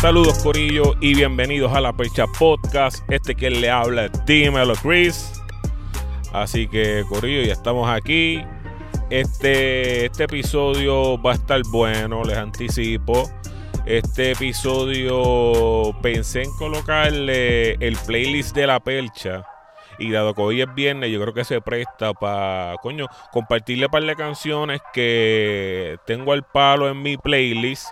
Saludos Corillo y bienvenidos a la Percha Podcast. Este que le habla es Dímelo Chris. Así que Corillo, ya estamos aquí. Este, este episodio va a estar bueno, les anticipo. Este episodio pensé en colocarle el playlist de la percha. Y dado que hoy es viernes, yo creo que se presta para, coño, compartirle un par de canciones que tengo al palo en mi playlist.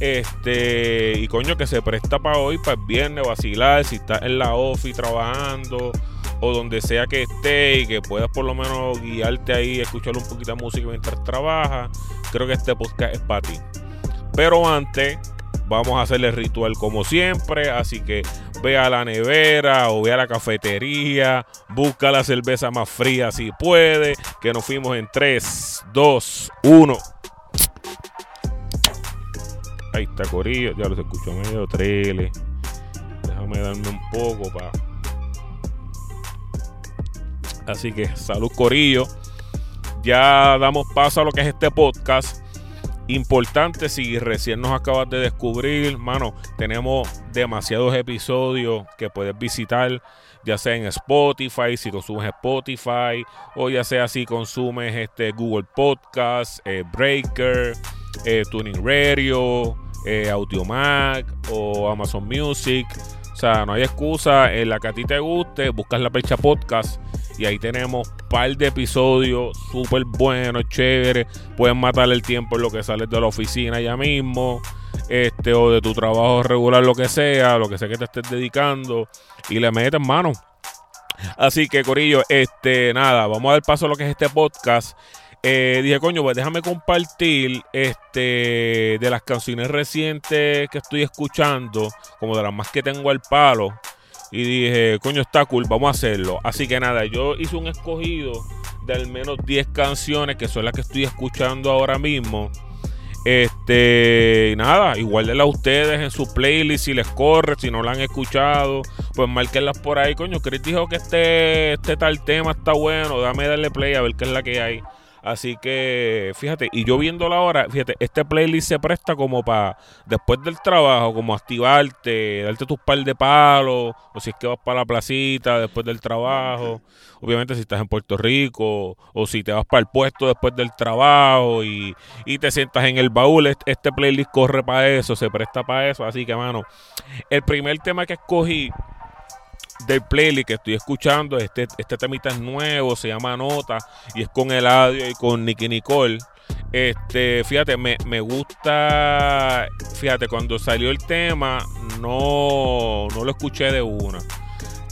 Este, y coño, que se presta para hoy, para el viernes, vacilar, si estás en la office trabajando o donde sea que esté y que puedas por lo menos guiarte ahí, escuchar un poquito de música mientras trabajas, creo que este podcast es para ti. Pero antes, vamos a hacer el ritual como siempre, así que ve a la nevera o ve a la cafetería, busca la cerveza más fría si puede, que nos fuimos en 3, 2, 1. Ahí está Corillo, ya los escucho medio trele. Déjame darme un poco para Así que salud Corillo. Ya damos paso a lo que es este podcast. Importante si recién nos acabas de descubrir, mano, tenemos demasiados episodios que puedes visitar, ya sea en Spotify, si consumes Spotify, o ya sea si consumes este Google Podcast, eh, Breaker, eh, Tuning Radio, eh, Audiomac o Amazon Music. O sea, no hay excusa. En la que a ti te guste, buscas la percha podcast y ahí tenemos par de episodios súper buenos, chéveres. Pueden matar el tiempo en lo que sales de la oficina ya mismo. Este, o de tu trabajo regular, lo que sea, lo que sea que te estés dedicando. Y le metes mano. Así que, Corillo, este, nada, vamos a dar paso a lo que es este podcast. Eh, dije, coño, pues déjame compartir este de las canciones recientes que estoy escuchando, como de las más que tengo al palo. Y dije, coño, está cool, vamos a hacerlo. Así que nada, yo hice un escogido de al menos 10 canciones que son las que estoy escuchando ahora mismo. Este, nada, igual a ustedes en su playlist si les corre, si no la han escuchado, pues marquenlas por ahí. Coño, Chris dijo que este, este tal tema está bueno, dame darle play a ver qué es la que hay. Así que, fíjate, y yo viendo la hora, fíjate, este playlist se presta como para después del trabajo, como activarte, darte tus par de palos, o si es que vas para la placita después del trabajo. Obviamente, si estás en Puerto Rico, o si te vas para el puesto después del trabajo y, y te sientas en el baúl, este playlist corre para eso, se presta para eso. Así que, mano, el primer tema que escogí del playlist que estoy escuchando. Este, este temita es nuevo, se llama Nota y es con Eladio y con Nicky Nicole. Este, fíjate, me, me, gusta. Fíjate, cuando salió el tema, no, no lo escuché de una.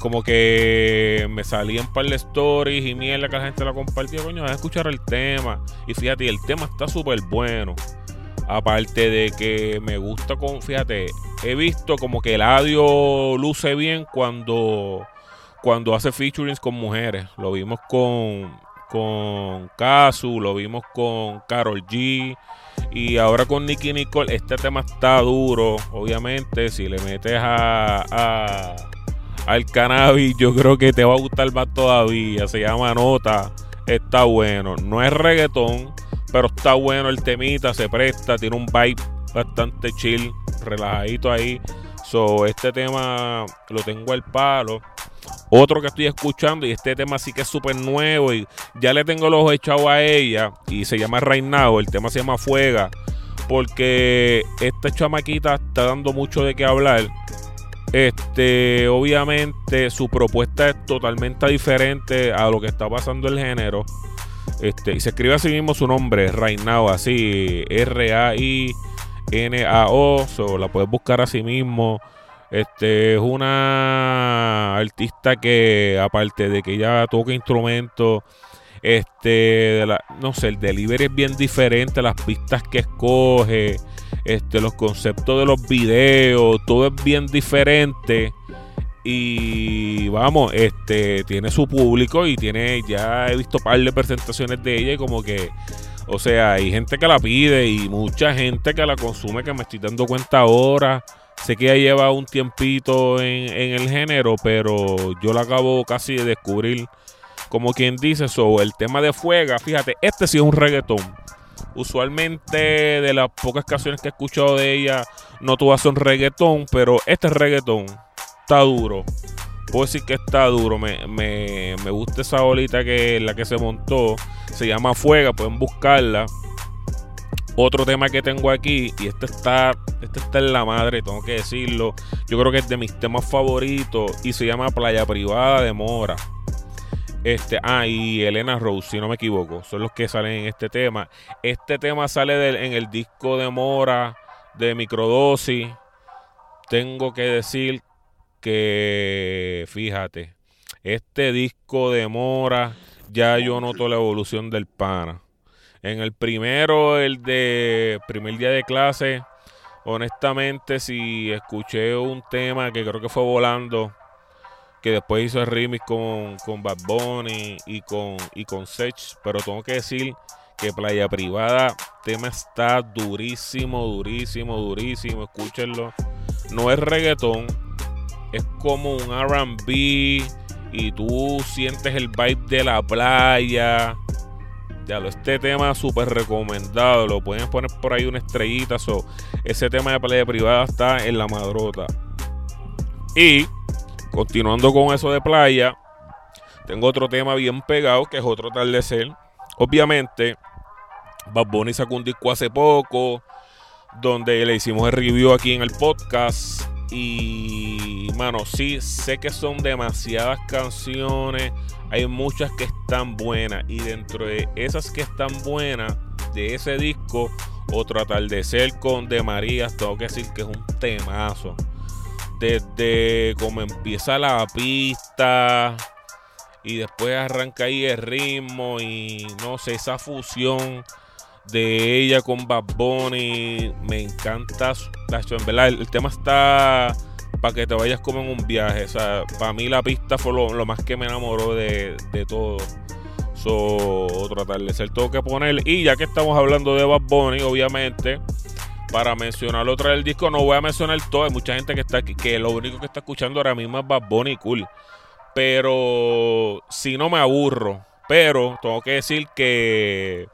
Como que me salí en par de stories y mierda que la gente lo compartió. Coño, a escuchar el tema. Y fíjate, el tema está súper bueno. Aparte de que me gusta con, fíjate, he visto como que el audio luce bien cuando, cuando hace featurings con mujeres. Lo vimos con, con Kazu, lo vimos con Carol G. Y ahora con Nicky Nicole, este tema está duro. Obviamente, si le metes a, a al cannabis, yo creo que te va a gustar más todavía. Se llama Nota. Está bueno. No es reggaetón pero está bueno el temita, se presta, tiene un vibe bastante chill, relajadito ahí. So, este tema lo tengo al palo. Otro que estoy escuchando, y este tema sí que es súper nuevo, y ya le tengo los ojos echados a ella, y se llama Reinado, el tema se llama Fuega, porque esta chamaquita está dando mucho de qué hablar. Este, obviamente, su propuesta es totalmente diferente a lo que está pasando el género. Este, y se escribe así mismo su nombre, Rainao, así, R-A-I-N-A-O. la puedes buscar así mismo. Este es una artista que, aparte de que ella toca instrumentos, este, no sé, el delivery es bien diferente, las pistas que escoge, este, los conceptos de los videos, todo es bien diferente. Y vamos, este tiene su público y tiene, ya he visto par de presentaciones de ella y como que, o sea, hay gente que la pide y mucha gente que la consume que me estoy dando cuenta ahora. Sé que ya lleva un tiempito en, el género, pero yo la acabo casi de descubrir. Como quien dice, so, el tema de Fuega, fíjate, este sí es un reggaetón. Usualmente de las pocas canciones que he escuchado de ella, no todas son reggaetón, pero este es reggaetón. Está duro. Puedo decir que está duro. Me, me, me gusta esa bolita que la que se montó. Se llama Fuega, pueden buscarla. Otro tema que tengo aquí, y este está, este está en la madre, tengo que decirlo. Yo creo que es de mis temas favoritos y se llama Playa Privada de Mora. Este, ah, y Elena Rose, si no me equivoco, son los que salen en este tema. Este tema sale en el disco de Mora de Microdosis. Tengo que decir que, fíjate, este disco de Mora, ya yo noto la evolución del pana. En el primero, el de primer día de clase, honestamente, si escuché un tema que creo que fue volando, que después hizo el remix con, con Bad Bunny y con, y con Sech, pero tengo que decir que Playa Privada, tema está durísimo, durísimo, durísimo, escúchenlo. No es reggaetón, es como un RB y tú sientes el vibe de la playa ya lo, este tema súper recomendado. Lo pueden poner por ahí una estrellita. So, ese tema de playa privada está en la madrota. Y continuando con eso de playa, tengo otro tema bien pegado que es otro atardecer. Obviamente, Bad Bunny sacó un disco hace poco donde le hicimos el review aquí en el podcast. Y, mano, sí, sé que son demasiadas canciones. Hay muchas que están buenas. Y dentro de esas que están buenas de ese disco, otro atardecer con De María, tengo que decir que es un temazo. Desde como empieza la pista y después arranca ahí el ritmo y no sé, esa fusión de ella con Bad Bunny me encanta. En verdad, el tema está para que te vayas como en un viaje. O sea, para mí la pista fue lo, más que me enamoró de, todo. So, otro atardecer tengo que poner. Y ya que estamos hablando de Bad Bunny, obviamente, para mencionar otra del disco, no voy a mencionar todo. Hay mucha gente que está que lo único que está escuchando ahora mismo es Bad Bunny cool. Pero si no me aburro. Pero tengo que decir que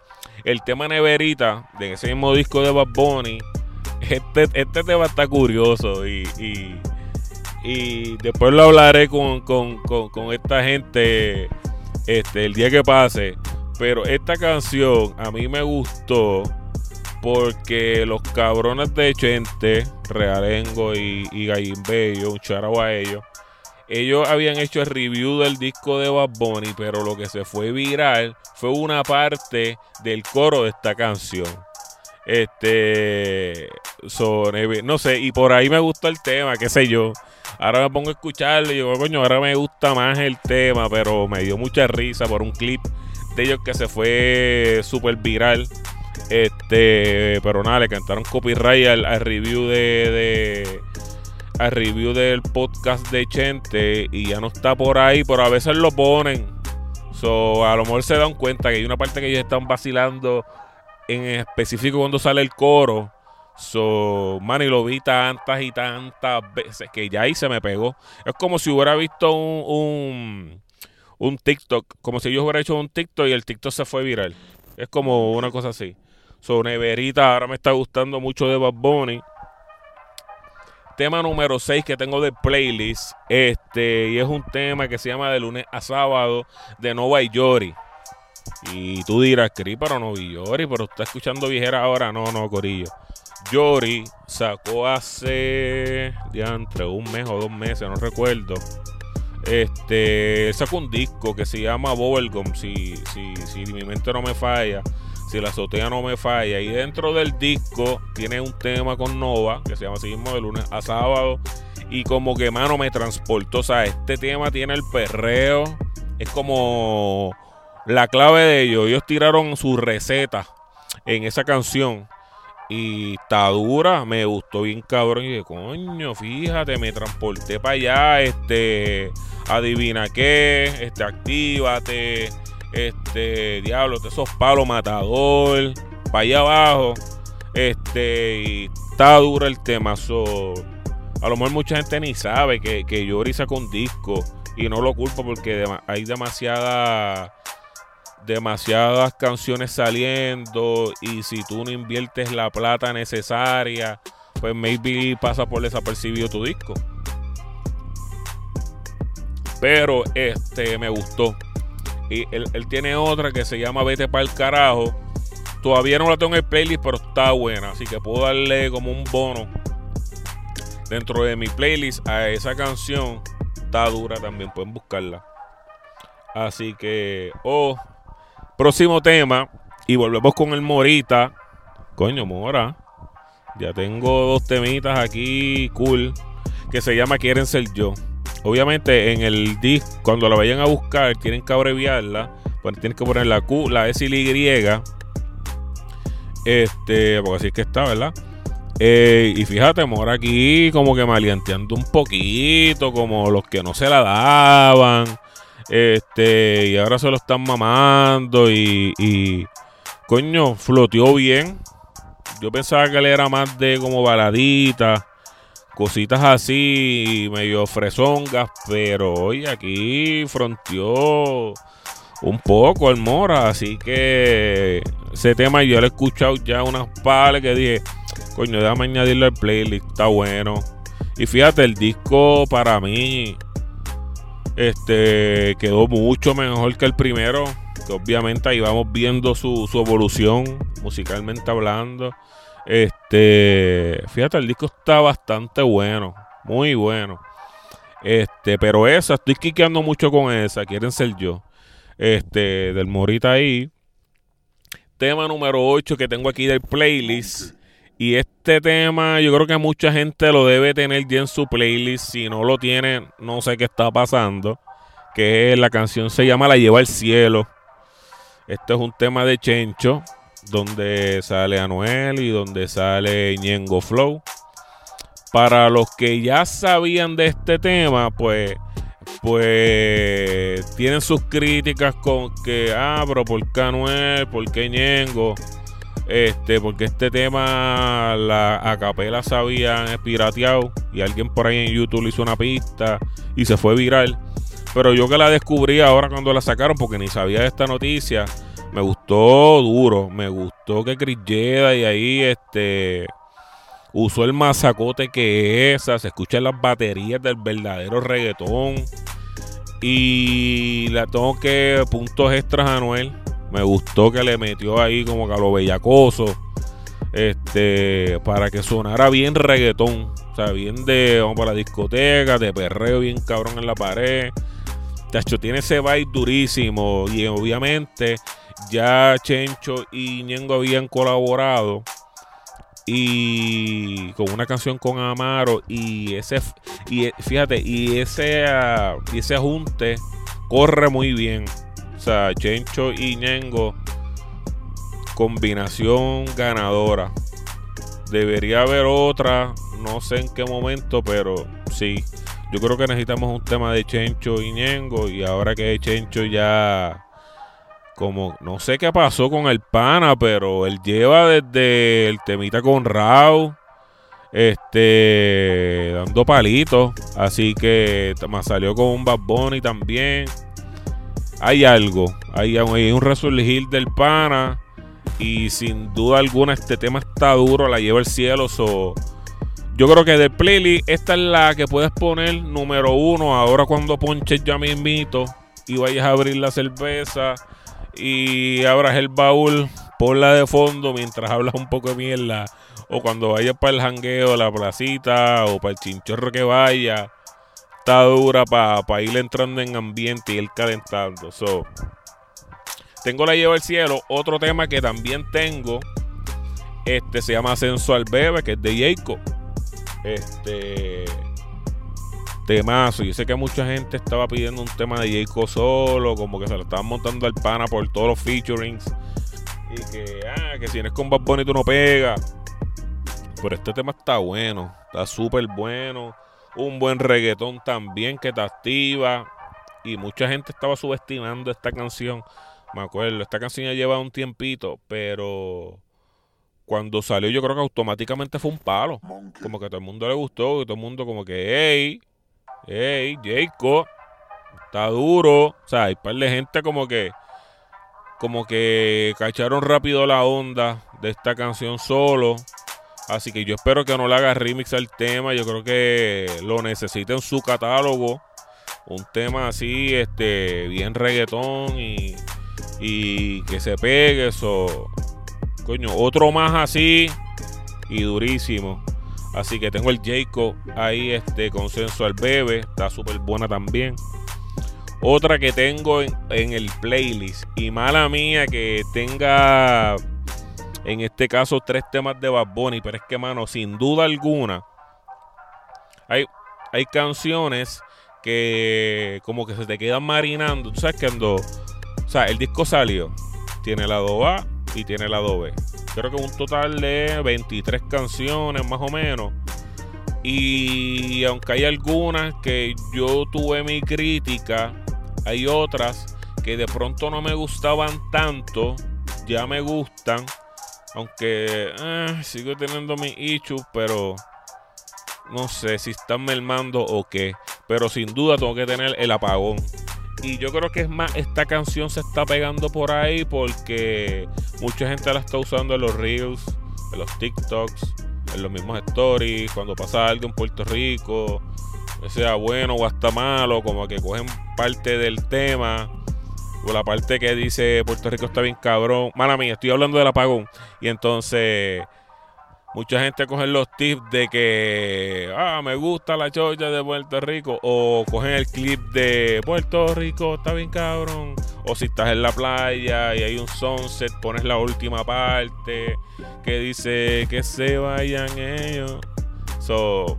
el tema Neverita de ese mismo disco de Bad Bunny. Este, este tema está curioso y y después lo hablaré con, esta gente este, el día que pase. Pero esta canción a mí me gustó porque los cabrones de Chente, Realengo y, y un charao a ellos, ellos habían hecho el review del disco de Bad Bunny, pero lo que se fue viral fue una parte del coro de esta canción. Este, no sé, y por ahí me gustó el tema, qué sé yo. Ahora me pongo a escucharlo y digo, coño, ahora me gusta más el tema, pero me dio mucha risa por un clip de ellos que se fue súper viral. Este, pero nada, le cantaron copyright al, review de, al review del podcast de Chente y ya no está por ahí, pero a veces lo ponen. So, a lo mejor se dan cuenta que hay una parte que ellos están vacilando en específico cuando sale el coro So, man, y lo vi tantas y tantas veces que ya ahí se me pegó. Es como si hubiera visto un, un, TikTok, como si yo hubiera hecho un TikTok y el TikTok se fue viral. Es como una cosa así. So, Neverita ahora me está gustando mucho de Bad Bunny. Tema número 6 que tengo de playlist. Este, y es un tema que se llama de lunes a sábado de Nova y Yori. Y tú dirás, Cri, pero no vi Yori, pero está escuchando viejera ahora. No, no, Corillo. Yori sacó hace ya entre un mes o dos meses, no recuerdo. Este sacó un disco que se llama Bubblegum, si, si, si mi mente no me falla, si la azotea no me falla. Y dentro del disco tiene un tema con Nova, que se llama así mismo de lunes a sábado. Y como que mano me transportó. O sea, este tema tiene el perreo. Es como la clave de ellos. Ellos tiraron su receta en esa canción. Y está dura, me gustó bien cabrón. Y dije, coño, fíjate, me transporté para allá. Este, adivina qué, este, actívate. Este, diablo, de esos palos matador. Para allá abajo. Este, está dura el tema. So, a lo mejor mucha gente ni sabe que, que Yori sacó un disco y no lo culpo porque hay demasiada demasiadas canciones saliendo y si tú no inviertes la plata necesaria, pues maybe pasa por desapercibido tu disco. Pero este me gustó. Y él, tiene otra que se llama Vete para el carajo. Todavía no la tengo en el playlist, pero está buena. Así que puedo darle como un bono dentro de mi playlist a esa canción. Está dura también, pueden buscarla. Así que, oh, próximo tema. Y volvemos con el Morita. Coño, Mora. Ya tengo dos temitas aquí cool. Que se llama Quieren ser yo. Obviamente en el disc, cuando la vayan a buscar, tienen que abreviarla. Pues tienen que poner la Q, la S y la Y. Este, porque así es que está, ¿verdad? Eh, y fíjate, Mora aquí como que maleanteando un poquito, como los que no se la daban. Este, y ahora se lo están mamando y, y coño, floteó bien. Yo pensaba que él era más de como baladita, cositas así, medio fresongas, pero hoy aquí fronteó un poco el Mora, así que ese tema yo lo he escuchado ya unas pares que dije, coño, déjame añadirlo al playlist, está bueno. Y fíjate, el disco para mí este quedó mucho mejor que el primero, que obviamente ahí vamos viendo su, su evolución musicalmente hablando. Este, fíjate, el disco está bastante bueno, muy bueno. Este, pero esa, estoy quiqueando mucho con esa, quieren ser yo. Este, del Morita ahí. Tema número 8 que tengo aquí del playlist. Y este tema, yo creo que mucha gente lo debe tener ya en su playlist. Si no lo tiene, no sé qué está pasando. Que la canción se llama La lleva al cielo. Este es un tema de Chencho donde sale Anuel y donde sale Ñengo Flow. Para los que ya sabían de este tema, pues, pues tienen sus críticas con que, ah, pero ¿por qué Anuel? ¿Por qué Ñengo? Este, porque este tema la acapela se habían pirateado y alguien por ahí en YouTube le hizo una pista y se fue viral. Pero yo que la descubrí ahora cuando la sacaron, porque ni sabía de esta noticia, me gustó duro. Me gustó que Chris y ahí este usó el masacote que es. Se escuchan las baterías del verdadero reggaetón. Y la tengo que puntos extras a Noel. Me gustó que le metió ahí como que a lo bellacoso. Este, para que sonara bien reggaetón. O sea, bien de, vamos para la discoteca, de perreo bien cabrón en la pared. Tacho, tiene ese vibe durísimo. Y obviamente ya Chencho y Ñengo habían colaborado y con una canción con Amaro y ese y fíjate y ese uh, y ese junte corre muy bien. O sea Chencho y Ñengo combinación ganadora. Debería haber otra no sé en qué momento pero sí. Yo creo que necesitamos un tema de Chencho y Ñengo y ahora que Chencho ya como no sé qué pasó con el pana, pero él lleva desde el temita con Rao, este, dando palitos. Así que más salió con un Bad Bunny también. Hay algo, hay, un resurgir del pana. Y sin duda alguna este tema está duro, la lleva el cielo. yo creo que de playlist esta es la que puedes poner número uno. Ahora cuando ponches ya me invito y vayas a abrir la cerveza y abras el baúl, ponla de fondo mientras hablas un poco de mierda. O cuando vayas para el jangueo, la placita o para el chinchorro que vaya. Está dura para ir entrando en ambiente y ir calentando. So, tengo la lleva al cielo. Otro tema que también tengo. Este se llama Ascenso al Bebe, que es de Jacob. Este temazo. Yo sé que mucha gente estaba pidiendo un tema de Jacob solo, como que se lo estaban montando al pana por todos los featurings. Y que, ah, que si eres con Bad Bunny tú no pegas. Pero este tema está bueno, está súper bueno. Un buen reggaetón también que te activa. Y mucha gente estaba subestimando esta canción. Me acuerdo, esta canción ya lleva un tiempito, pero cuando salió yo creo que automáticamente fue un palo. Como que todo el mundo le gustó, y todo el mundo como que, hey, hey, Jacob, está duro. O sea, hay par de gente como que, como que cacharon rápido la onda de esta canción solo. Así que yo espero que no le haga remix al tema. Yo creo que lo necesita en su catálogo. Un tema así, este, bien reggaetón y, y que se pegue. Eso, Coño, otro más así y durísimo. Así que tengo el Jacob ahí, este consenso al bebé. Está súper buena también. Otra que tengo en, el playlist. Y mala mía que tenga en este caso tres temas de Bad Bunny. Pero es que, mano, sin duda alguna. Hay, hay canciones que como que se te quedan marinando. Tú sabes que ando. O sea, el disco salió. Tiene lado A, y tiene la B. Creo que un total de 23 canciones más o menos. Y aunque hay algunas que yo tuve mi crítica, hay otras que de pronto no me gustaban tanto, ya me gustan. Aunque eh, sigo teniendo mis issues, pero no sé si están mermando o qué. Pero sin duda tengo que tener el apagón. Y yo creo que es más, esta canción se está pegando por ahí porque mucha gente la está usando en los reels, en los TikToks, en los mismos stories, cuando pasa algo en Puerto Rico, sea bueno o hasta malo, como que cogen parte del tema. O la parte que dice Puerto Rico está bien cabrón. Mala mía, estoy hablando del apagón. Y entonces Mucha gente coge los tips de que, ah, me gusta la chocha de Puerto Rico. O cogen el clip de Puerto Rico, está bien cabrón. O si estás en la playa y hay un sunset, pones la última parte que dice que se vayan ellos. So,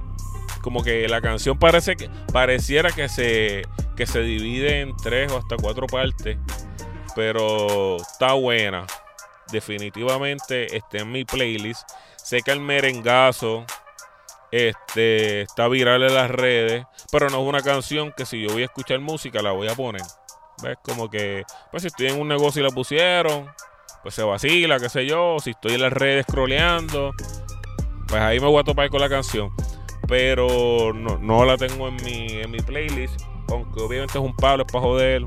como que la canción parece que pareciera que se, que se divide en tres o hasta cuatro partes. Pero está buena. Definitivamente está en mi playlist. Sé que el merengazo este, está viral en las redes, pero no es una canción que si yo voy a escuchar música la voy a poner. ¿Ves? Como que, pues si estoy en un negocio y la pusieron, pues se vacila, qué sé yo. Si estoy en las redes scrolleando, pues ahí me voy a topar con la canción. Pero no, la tengo en mi, en mi playlist, aunque obviamente es un palo, es para joder.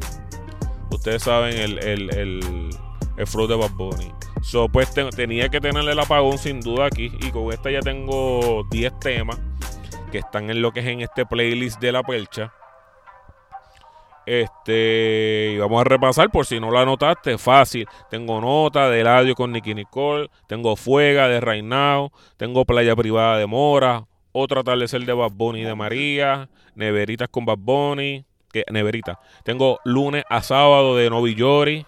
Ustedes saben el, el, el, el flow de Bad Bunny. So, pues tenía que tenerle el apagón sin duda aquí. Y con esta ya tengo 10 temas que están en lo que es en este playlist de la percha. Este, y vamos a repasar por si no la notaste, fácil. Tengo nota de audio con Nicky Nicole, tengo Fuega de Now, tengo Playa Privada de Mora, otro atardecer de Bad Bunny de María, Neveritas con Bad Bunny, que. Tengo lunes a sábado de Novi Yori,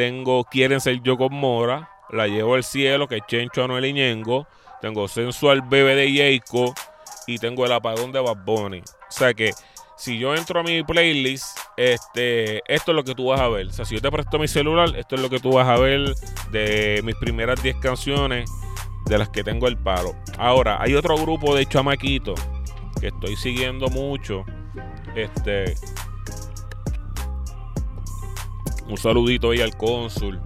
tengo Quieren ser yo con Mora. La llevo al cielo, que es Chencho Anuel Iñengo. Tengo Sensual Bebé de Yeiko. Y tengo el apagón de Bad Bunny. O sea que si yo entro a mi playlist, este, esto es lo que tú vas a ver. O sea, si yo te presto mi celular, esto es lo que tú vas a ver de mis primeras 10 canciones de las que tengo el palo. Ahora, hay otro grupo de chamaquitos que estoy siguiendo mucho. Este, un saludito ahí al cónsul.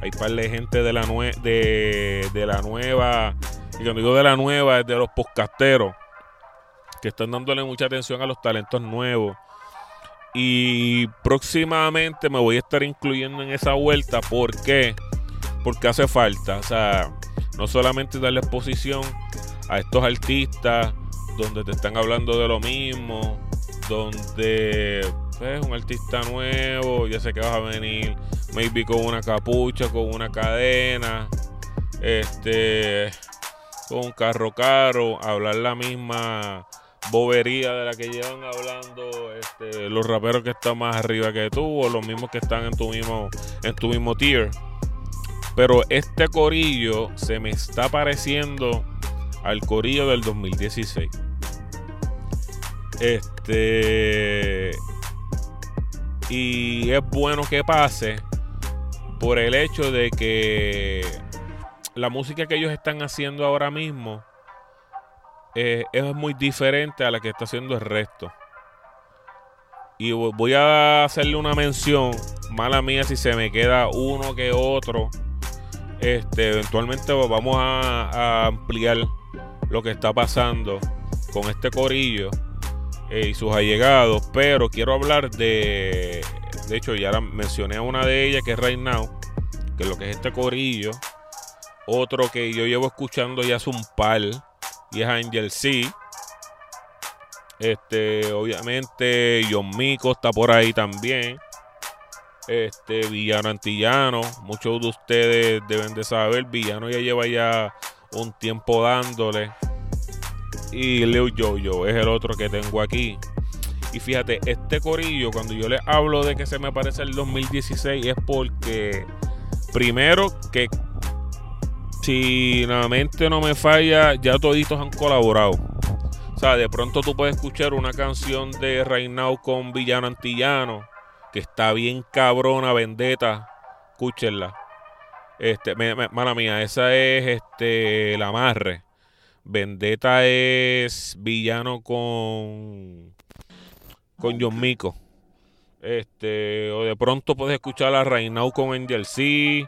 Hay par de gente de la, de, la nueva. Y cuando digo de la nueva, es de los podcasteros. Que están dándole mucha atención a los talentos nuevos. Y próximamente me voy a estar incluyendo en esa vuelta. ¿Por qué? Porque hace falta. O sea, no solamente darle exposición a estos artistas donde te están hablando de lo mismo, donde es un artista nuevo, ya sé que vas a venir, maybe con una capucha, con una cadena, este, con un carro caro, hablar la misma bobería de la que llevan hablando este, los raperos que están más arriba que tú o los mismos que están en tu mismo en tu mismo tier. Pero este corillo se me está pareciendo al corillo del 2016. Este y es bueno que pase por el hecho de que la música que ellos están haciendo ahora mismo eh, es muy diferente a la que está haciendo el resto. Y voy a hacerle una mención, mala mía si se me queda uno que otro, Este, eventualmente vamos a, ampliar lo que está pasando con este corillo eh, y sus allegados. Pero quiero hablar de. De hecho, ya mencioné a una de ellas que es Right Now, que es lo que es este corillo. Otro que yo llevo escuchando ya hace un par y es Angel C. Este, obviamente, John Mico está por ahí también. Este, Villano Antillano. Muchos de ustedes deben de saber. Villano ya lleva ya un tiempo dándole. Y Leo Jojo es el otro que tengo aquí. Y fíjate, este corillo, cuando yo les hablo de que se me parece el 2016, es porque, primero, que si la mente no me falla, ya toditos han colaborado. O sea, de pronto tú puedes escuchar una canción de Reinao con Villano Antillano, que está bien cabrona, vendetta. Escúchenla. Este, mala mía, esa es este amarre. Vendetta es villano con con John Mico. Este, o de pronto puedes escuchar a Reinao con Angel C,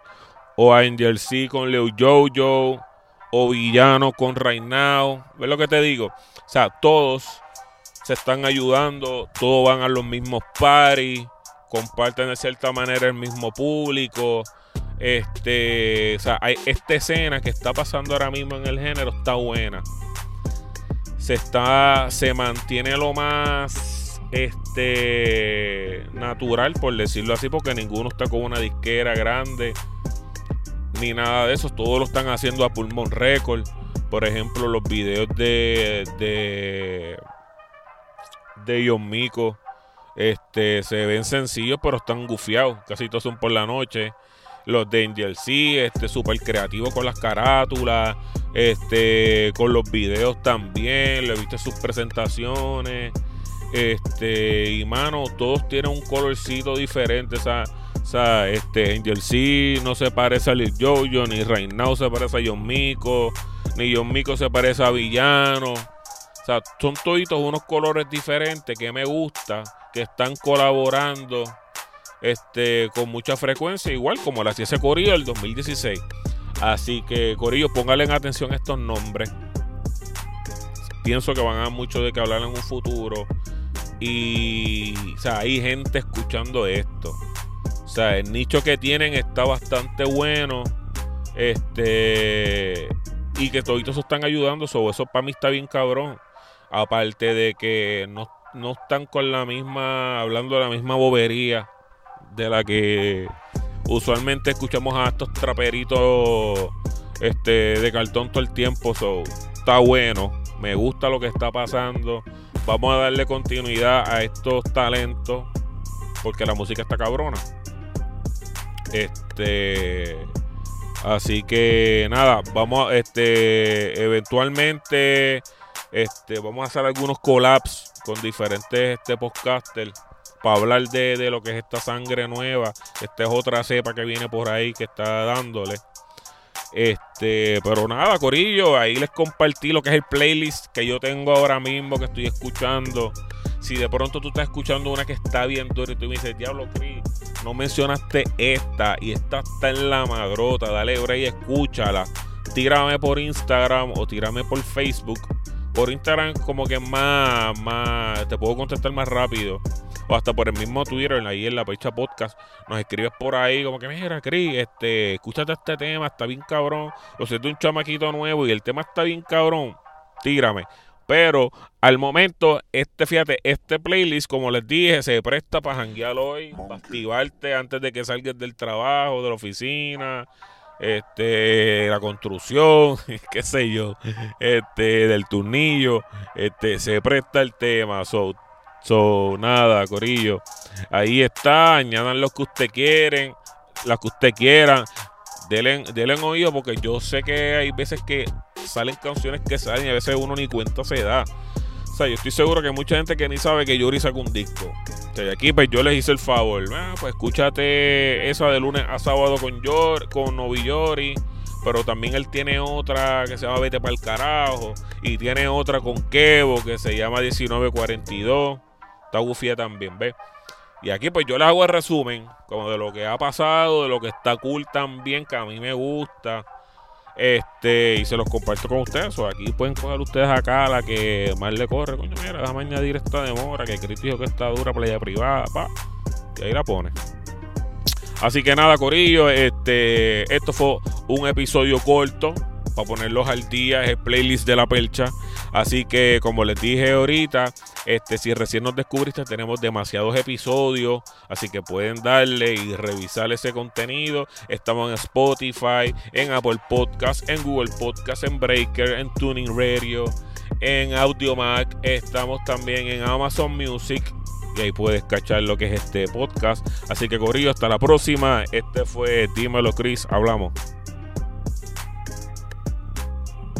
o a Angel C con Leo Jojo, o Villano con Reinao. ¿Ves lo que te digo? O sea, todos se están ayudando, todos van a los mismos paris, comparten de cierta manera el mismo público. Este, o sea, hay, esta escena que está pasando ahora mismo en el género está buena. Se está, se mantiene lo más este natural, por decirlo así, porque ninguno está con una disquera grande ni nada de eso. Todos lo están haciendo a pulmón récord. Por ejemplo, los videos de. de. de John Mico. Este, se ven sencillos, pero están gufiados. Casi todos son por la noche. Los de Angel C, este, súper creativos con las carátulas. Este, con los videos también. Le viste sus presentaciones. Este, y mano, todos tienen un colorcito diferente. O sea, o sea, este Angel C no se parece a Lil Jojo, ni Now se parece a John Mico, ni John Mico se parece a Villano. O sea, son toditos unos colores diferentes que me gusta, que están colaborando este, con mucha frecuencia, igual como la hacía ese Corillo del 2016. Así que, Corillo, pónganle en atención estos nombres. Pienso que van a mucho de que hablar en un futuro. Y, o sea, hay gente escuchando esto. O sea, el nicho que tienen está bastante bueno. Este. Y que toditos se están ayudando. Sobre eso para mí está bien cabrón. Aparte de que no, están con la misma. hablando de la misma bobería. De la que usualmente escuchamos a estos traperitos este, de cartón todo el tiempo. Está bueno. Me gusta lo que está pasando. Vamos a darle continuidad a estos talentos. Porque la música está cabrona. Este. Así que nada, vamos este eventualmente este vamos a hacer algunos collabs con diferentes este podcasters para hablar de, lo que es esta sangre nueva. Esta es otra cepa que viene por ahí que está dándole. Este, pero nada, Corillo, ahí les compartí lo que es el playlist que yo tengo ahora mismo, que estoy escuchando. Si de pronto tú estás escuchando una que está bien dura y tú me dices, Diablo Cris, no mencionaste esta y esta está en la madrota, dale break y escúchala. Tírame por Instagram o tírame por Facebook. Por Instagram como que más, más, te puedo contestar más rápido. O hasta por el mismo Twitter, ahí en la fecha podcast. Nos escribes por ahí como que, mira, Cris, este, escúchate este tema, está bien cabrón. O sea, un chamaquito nuevo y el tema está bien cabrón. Tírame. Pero al momento, este, fíjate, este playlist, como les dije, se presta para janguear hoy, para activarte antes de que salgas del trabajo, de la oficina, este, la construcción, qué sé yo, este, del turnillo, este, se presta el tema. So, nada, Corillo. Ahí está, añadan lo que usted quieren, las que usted quiera. Denle, denle oído porque yo sé que hay veces que salen canciones que salen y a veces uno ni cuenta se da. O sea, yo estoy seguro que hay mucha gente que ni sabe que Yuri sacó un disco. O sea, y aquí pues yo les hice el favor. Ah, pues escúchate esa de lunes a sábado con, Yor, con Novi Yori. Pero también él tiene otra que se llama Vete para el carajo. Y tiene otra con Kevo que se llama 1942. Está gufía también, ¿ves? Y aquí pues yo les hago el resumen, como de lo que ha pasado, de lo que está cool también, que a mí me gusta. Este, y se los comparto con ustedes. O aquí pueden coger ustedes acá la que más le corre. Coño, mira, déjame añadir esta demora, que crítico que está dura, playa privada, pa. Y ahí la pone. Así que nada, Corillo, este, esto fue un episodio corto para ponerlos al día, es el playlist de la percha. Así que, como les dije ahorita, este, si recién nos descubriste, tenemos demasiados episodios. Así que pueden darle y revisar ese contenido. Estamos en Spotify, en Apple Podcast, en Google Podcast, en Breaker, en Tuning Radio, en Audiomac. Estamos también en Amazon Music. Y ahí puedes cachar lo que es este podcast. Así que, Corrillo, hasta la próxima. Este fue Dímelo, Chris. Hablamos.